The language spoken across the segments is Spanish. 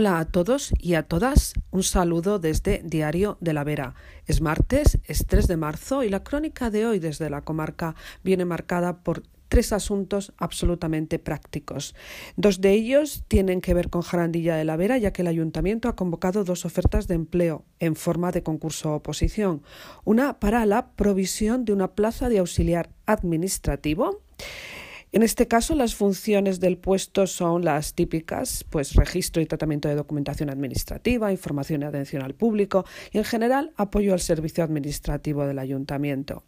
Hola a todos y a todas, un saludo desde Diario de la Vera. Es martes, es 3 de marzo y la crónica de hoy desde la comarca viene marcada por tres asuntos absolutamente prácticos. Dos de ellos tienen que ver con Jarandilla de la Vera, ya que el ayuntamiento ha convocado dos ofertas de empleo en forma de concurso oposición. Una para la provisión de una plaza de auxiliar administrativo en este caso, las funciones del puesto son las típicas, pues registro y tratamiento de documentación administrativa, información y atención al público y, en general, apoyo al servicio administrativo del ayuntamiento.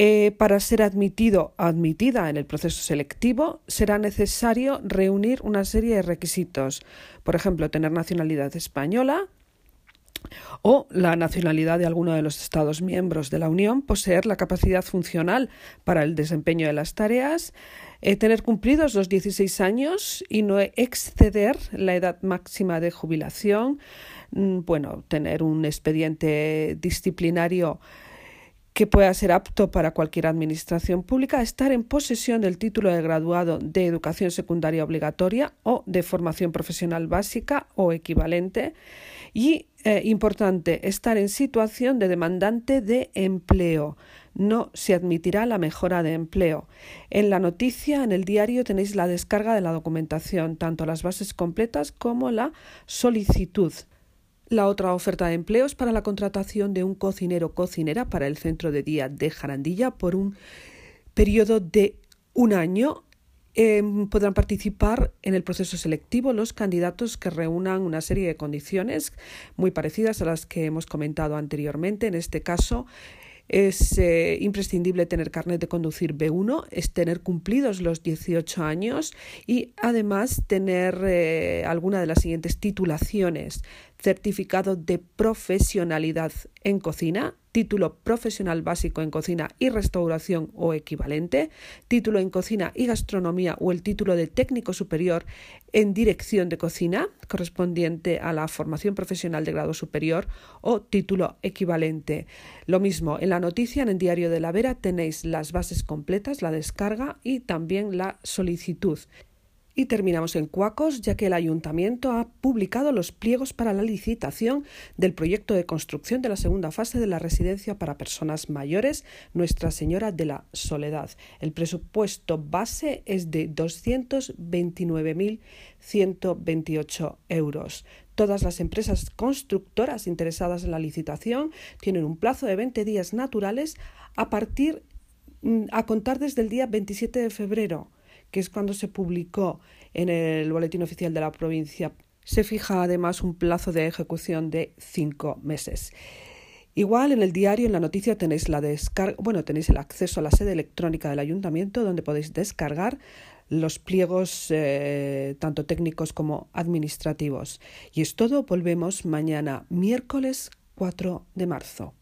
Eh, para ser admitido admitida en el proceso selectivo será necesario reunir una serie de requisitos, por ejemplo, tener nacionalidad española, o la nacionalidad de alguno de los Estados miembros de la Unión, poseer la capacidad funcional para el desempeño de las tareas, eh, tener cumplidos los 16 años y no exceder la edad máxima de jubilación, mm, bueno, tener un expediente disciplinario que pueda ser apto para cualquier administración pública, estar en posesión del título de graduado de educación secundaria obligatoria o de formación profesional básica o equivalente y, eh, importante, estar en situación de demandante de empleo. No se admitirá la mejora de empleo. En la noticia, en el diario, tenéis la descarga de la documentación, tanto las bases completas como la solicitud. La otra oferta de empleo es para la contratación de un cocinero cocinera para el centro de día de Jarandilla por un periodo de un año. Em, podrán participar en el proceso selectivo los candidatos que reúnan una serie de condiciones muy parecidas a las que hemos comentado anteriormente. En este caso, es eh, imprescindible tener carnet de conducir B1, es tener cumplidos los 18 años y además tener eh, alguna de las siguientes titulaciones. Certificado de profesionalidad en cocina, título profesional básico en cocina y restauración o equivalente, título en cocina y gastronomía o el título de técnico superior en dirección de cocina correspondiente a la formación profesional de grado superior o título equivalente. Lo mismo, en la noticia en el diario de la Vera tenéis las bases completas, la descarga y también la solicitud. Y terminamos en Cuacos, ya que el ayuntamiento ha publicado los pliegos para la licitación del proyecto de construcción de la segunda fase de la residencia para personas mayores Nuestra Señora de la Soledad. El presupuesto base es de 229.128 euros. Todas las empresas constructoras interesadas en la licitación tienen un plazo de 20 días naturales a partir mm, a contar desde el día 27 de febrero que es cuando se publicó en el Boletín Oficial de la provincia. Se fija además un plazo de ejecución de cinco meses. Igual en el diario, en la noticia, tenéis la descarga, bueno, tenéis el acceso a la sede electrónica del ayuntamiento donde podéis descargar los pliegos eh, tanto técnicos como administrativos. Y es todo, volvemos mañana miércoles 4 de marzo.